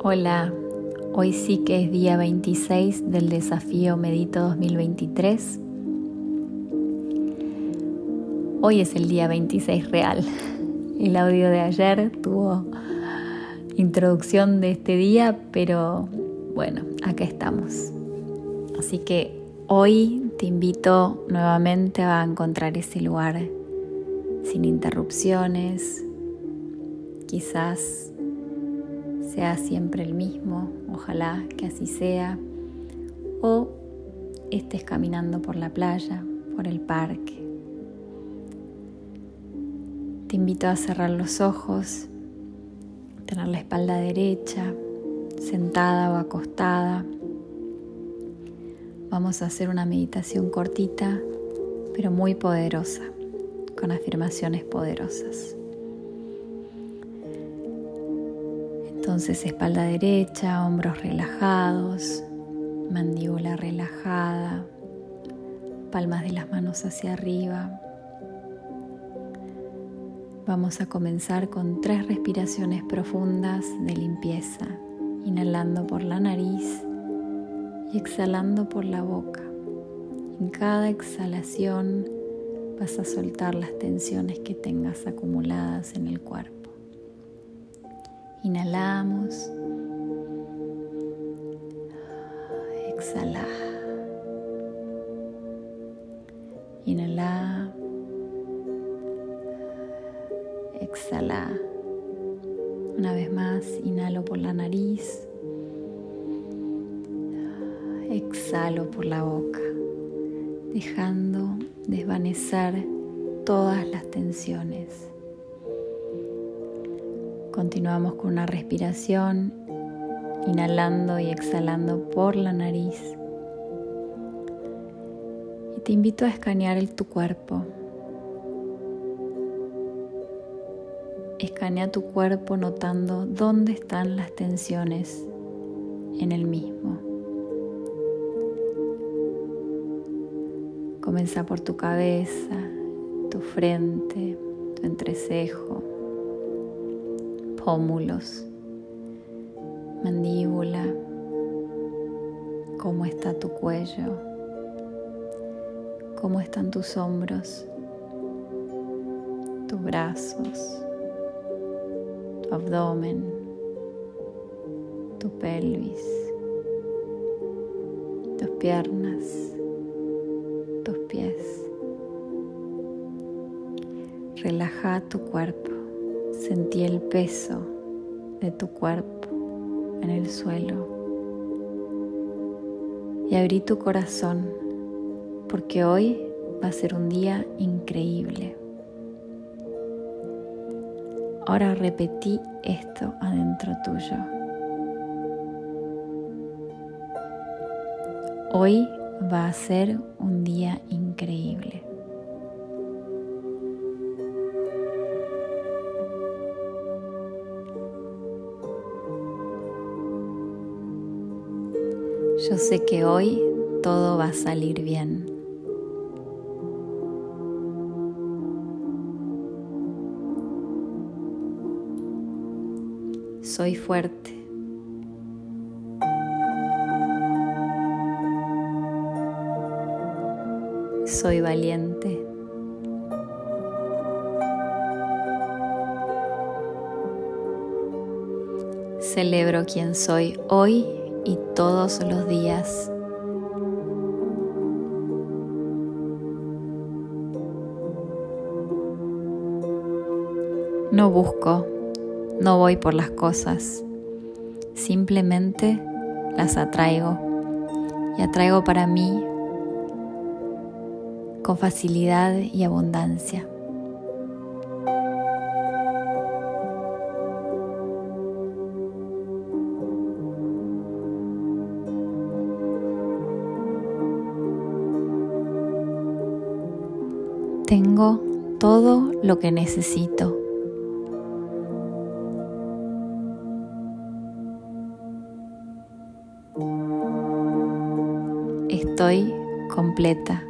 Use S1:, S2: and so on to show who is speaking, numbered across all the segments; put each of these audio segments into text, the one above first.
S1: Hola, hoy sí que es día 26 del desafío Medito 2023. Hoy es el día 26 real. El audio de ayer tuvo introducción de este día, pero bueno, acá estamos. Así que hoy te invito nuevamente a encontrar ese lugar sin interrupciones, quizás sea siempre el mismo, ojalá que así sea, o estés caminando por la playa, por el parque. Te invito a cerrar los ojos, tener la espalda derecha, sentada o acostada. Vamos a hacer una meditación cortita, pero muy poderosa, con afirmaciones poderosas. Entonces espalda derecha, hombros relajados, mandíbula relajada, palmas de las manos hacia arriba. Vamos a comenzar con tres respiraciones profundas de limpieza, inhalando por la nariz y exhalando por la boca. En cada exhalación vas a soltar las tensiones que tengas acumuladas en el cuerpo. Inhalamos. Exhala. Inhala. Exhala. Una vez más, inhalo por la nariz. Exhalo por la boca, dejando desvanecer todas las tensiones. Continuamos con una respiración, inhalando y exhalando por la nariz. Y te invito a escanear tu cuerpo. Escanea tu cuerpo notando dónde están las tensiones en el mismo. Comienza por tu cabeza, tu frente, tu entrecejo, pómulos, mandíbula, cómo está tu cuello, cómo están tus hombros, tus brazos, tu abdomen, tu pelvis, tus piernas, tus pies. Relaja tu cuerpo. Sentí el peso de tu cuerpo en el suelo. Y abrí tu corazón porque hoy va a ser un día increíble. Ahora repetí esto adentro tuyo. Hoy va a ser un día increíble. Yo sé que hoy todo va a salir bien. Soy fuerte. Soy valiente. Celebro quien soy hoy y todos los días. No busco, no voy por las cosas, simplemente las atraigo y atraigo para mí con facilidad y abundancia. Tengo todo lo que necesito. Estoy completa.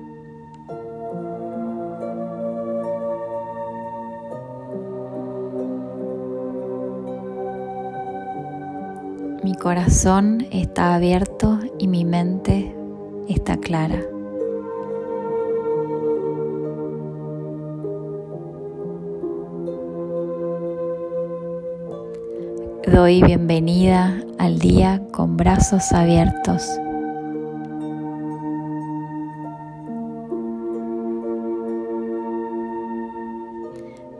S1: Mi corazón está abierto y mi mente está clara. Doy bienvenida al día con brazos abiertos.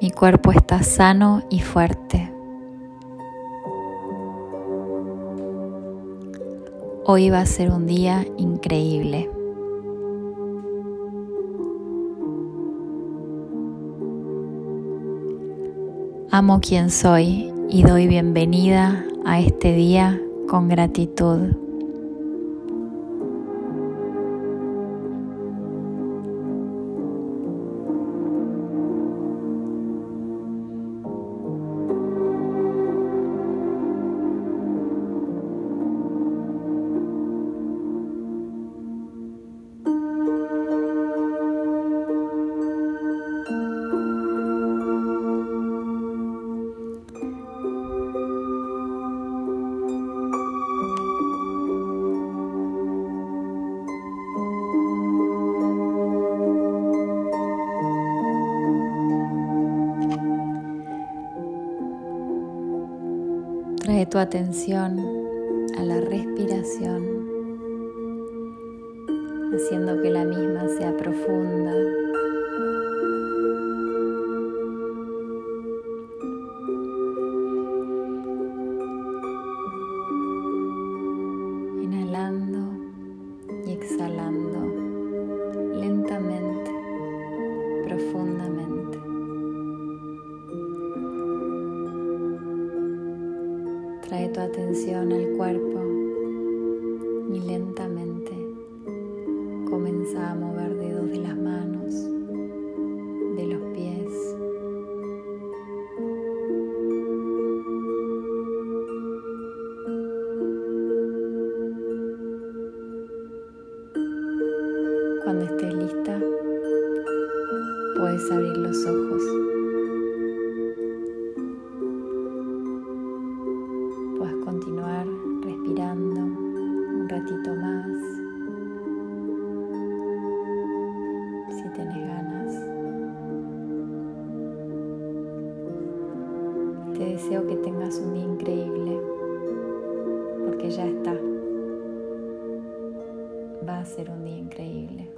S1: Mi cuerpo está sano y fuerte. Hoy va a ser un día increíble. Amo quien soy y doy bienvenida a este día con gratitud. Tu atención a la respiración, haciendo que la misma sea profunda. Lentamente comienza a mover dedos de las manos, de los pies. Cuando estés lista, puedes abrir los ojos. ganas. Te deseo que tengas un día increíble, porque ya está. Va a ser un día increíble.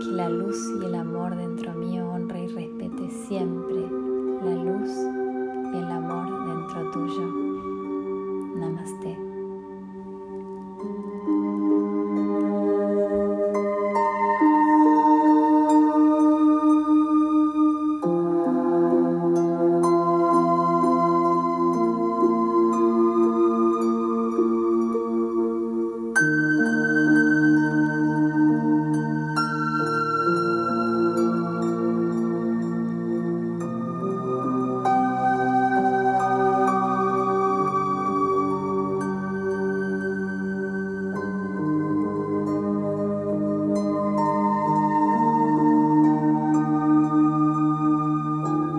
S1: Que la luz y el amor dentro mío honre y respete siempre la luz y el amor dentro tuyo. Namaste.